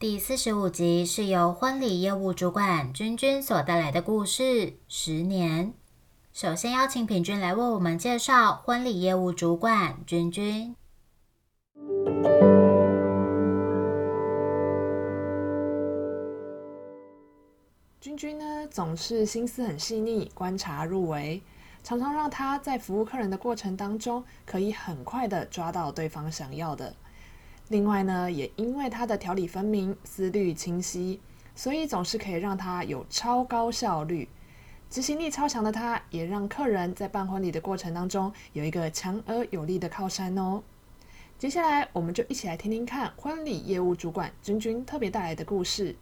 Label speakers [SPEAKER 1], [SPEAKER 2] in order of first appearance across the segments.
[SPEAKER 1] 第四十五集是由婚礼业务主管君君所带来的故事《十年》。首先邀请品君来为我们介绍婚礼业务主管君君。
[SPEAKER 2] 君君呢，总是心思很细腻，观察入微，常常让他在服务客人的过程当中，可以很快的抓到对方想要的。另外呢，也因为他的条理分明、思虑清晰，所以总是可以让他有超高效率、执行力超强的他，也让客人在办婚礼的过程当中有一个强而有力的靠山哦。接下来，我们就一起来听听看婚礼业务主管君君特别带来的故事。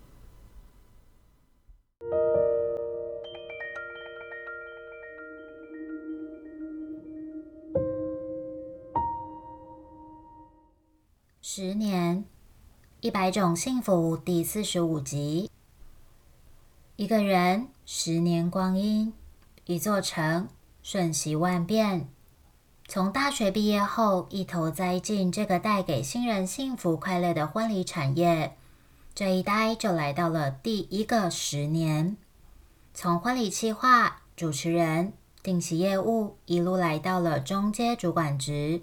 [SPEAKER 1] 十年，一百种幸福第四十五集。一个人，十年光阴；一座城，瞬息万变。从大学毕业后，一头栽进这个带给新人幸福快乐的婚礼产业，这一待就来到了第一个十年。从婚礼企划、主持人、定期业务，一路来到了中阶主管职。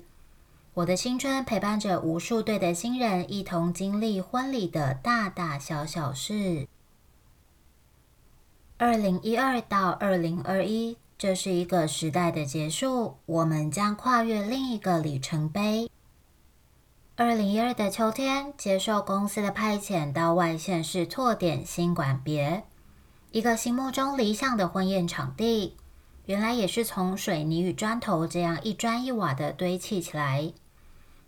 [SPEAKER 1] 我的青春陪伴着无数对的新人，一同经历婚礼的大大小小事。二零一二到二零二一，这是一个时代的结束，我们将跨越另一个里程碑。二零一二的秋天，接受公司的派遣到外县市拓点新馆别，一个心目中理想的婚宴场地，原来也是从水泥与砖头这样一砖一瓦的堆砌起来。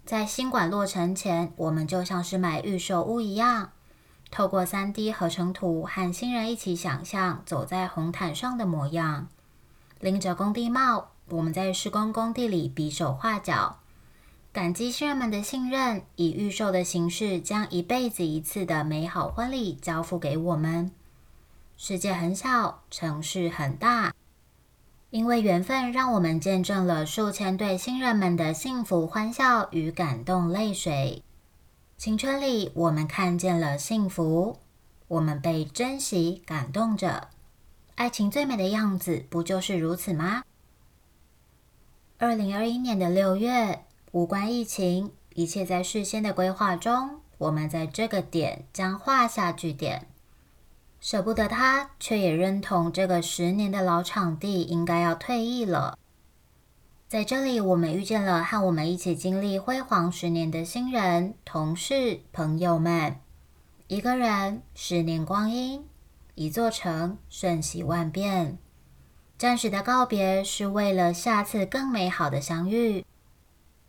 [SPEAKER 1] 在新馆落成前，我们就像是买预售屋一样，透过三 D 合成图和新人一起想象走在红毯上的模样。拎着工地帽，我们在施工工地里比手画脚，感激新人们的信任，以预售的形式将一辈子一次的美好婚礼交付给我们。世界很小，城市很大。因为缘分，让我们见证了数千对新人们的幸福欢笑与感动泪水。青春里，我们看见了幸福，我们被珍惜感动着。爱情最美的样子，不就是如此吗？二零二一年的六月，无关疫情，一切在事先的规划中，我们在这个点将画下句点。舍不得他，却也认同这个十年的老场地应该要退役了。在这里，我们遇见了和我们一起经历辉煌十年的新人、同事、朋友们。一个人，十年光阴；一座城，瞬息万变。暂时的告别，是为了下次更美好的相遇。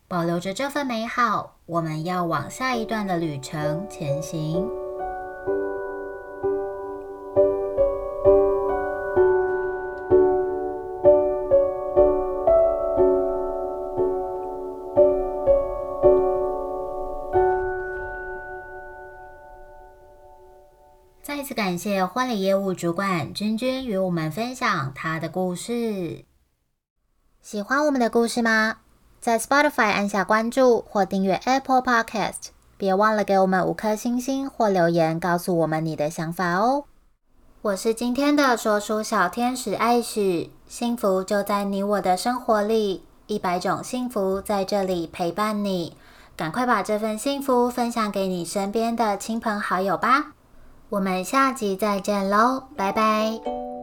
[SPEAKER 1] 保留着这份美好，我们要往下一段的旅程前行。次感谢婚礼业务主管君君与我们分享他的故事。喜欢我们的故事吗？在 Spotify 按下关注或订阅 Apple Podcast，别忘了给我们五颗星星或留言，告诉我们你的想法哦。我是今天的说书小天使艾许，幸福就在你我的生活里，一百种幸福在这里陪伴你。赶快把这份幸福分享给你身边的亲朋好友吧。我们下集再见喽，拜拜。